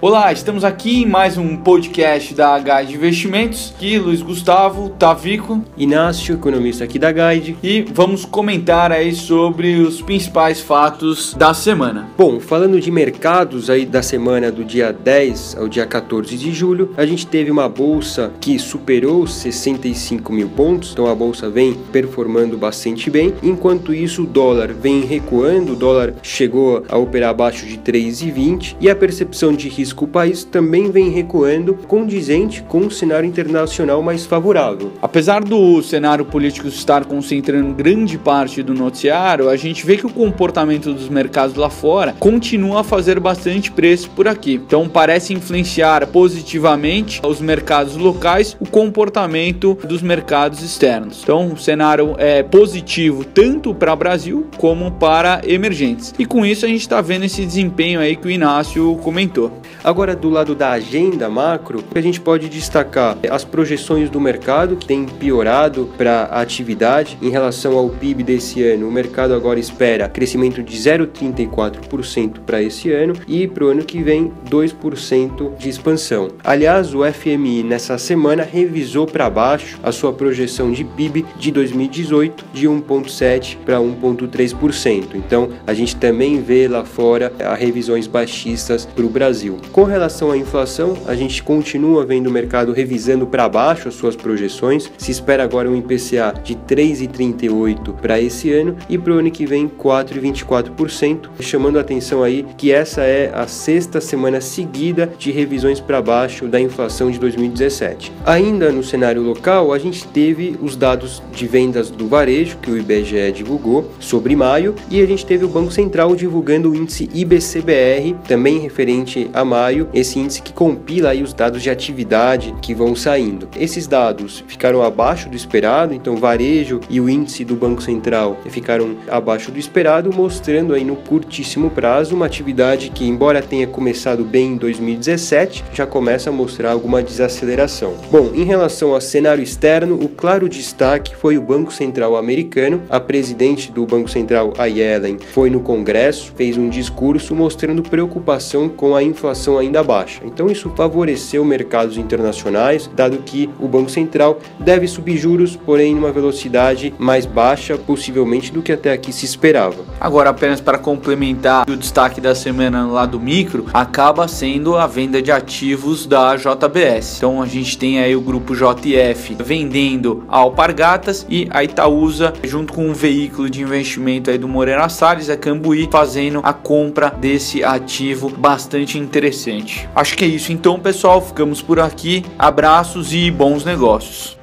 Olá, estamos aqui em mais um podcast da Guide Investimentos. Aqui Luiz Gustavo, Tavico, Inácio, economista aqui da Guide. E vamos comentar aí sobre os principais fatos da semana. Bom, falando de mercados aí da semana do dia 10 ao dia 14 de julho, a gente teve uma bolsa que superou 65 mil pontos, então a bolsa vem performando bastante bem. Enquanto isso, o dólar vem recuando, o dólar chegou a operar abaixo de 3,20 e a percepção de risco que o país também vem recuando, condizente com um cenário internacional mais favorável. Apesar do cenário político estar concentrando grande parte do noticiário, a gente vê que o comportamento dos mercados lá fora continua a fazer bastante preço por aqui. Então parece influenciar positivamente os mercados locais o comportamento dos mercados externos. Então o cenário é positivo tanto para Brasil como para emergentes. E com isso a gente está vendo esse desempenho aí que o Inácio comentou. Agora, do lado da agenda macro, a gente pode destacar as projeções do mercado que tem piorado para a atividade em relação ao PIB desse ano. O mercado agora espera crescimento de 0,34% para esse ano e para o ano que vem 2% de expansão. Aliás, o FMI nessa semana revisou para baixo a sua projeção de PIB de 2018 de 1,7% para 1,3%. Então, a gente também vê lá fora revisões baixistas para o Brasil. Com relação à inflação, a gente continua vendo o mercado revisando para baixo as suas projeções. Se espera agora um IPCA de 3,38 para esse ano e para o ano que vem 4,24%, chamando a atenção aí que essa é a sexta semana seguida de revisões para baixo da inflação de 2017. Ainda no cenário local, a gente teve os dados de vendas do varejo que o IBGE divulgou sobre maio e a gente teve o Banco Central divulgando o índice IBCBR, também referente a maio, esse índice que compila aí os dados de atividade que vão saindo. Esses dados ficaram abaixo do esperado, então varejo e o índice do Banco Central ficaram abaixo do esperado, mostrando aí no curtíssimo prazo uma atividade que, embora tenha começado bem em 2017, já começa a mostrar alguma desaceleração. Bom, em relação ao cenário externo, o claro destaque foi o Banco Central americano. A presidente do Banco Central, a Yellen, foi no Congresso, fez um discurso mostrando preocupação com a inflação inflação ainda baixa. Então isso favoreceu mercados internacionais, dado que o Banco Central deve subir juros, porém numa velocidade mais baixa, possivelmente do que até aqui se esperava. Agora, apenas para complementar o destaque da semana lá do micro, acaba sendo a venda de ativos da JBS. Então a gente tem aí o grupo JF vendendo a Alpargatas e a Itaúsa, junto com um veículo de investimento aí do Moreira Salles, a Cambuí, fazendo a compra desse ativo bastante interessante Acho que é isso então, pessoal. Ficamos por aqui. Abraços e bons negócios.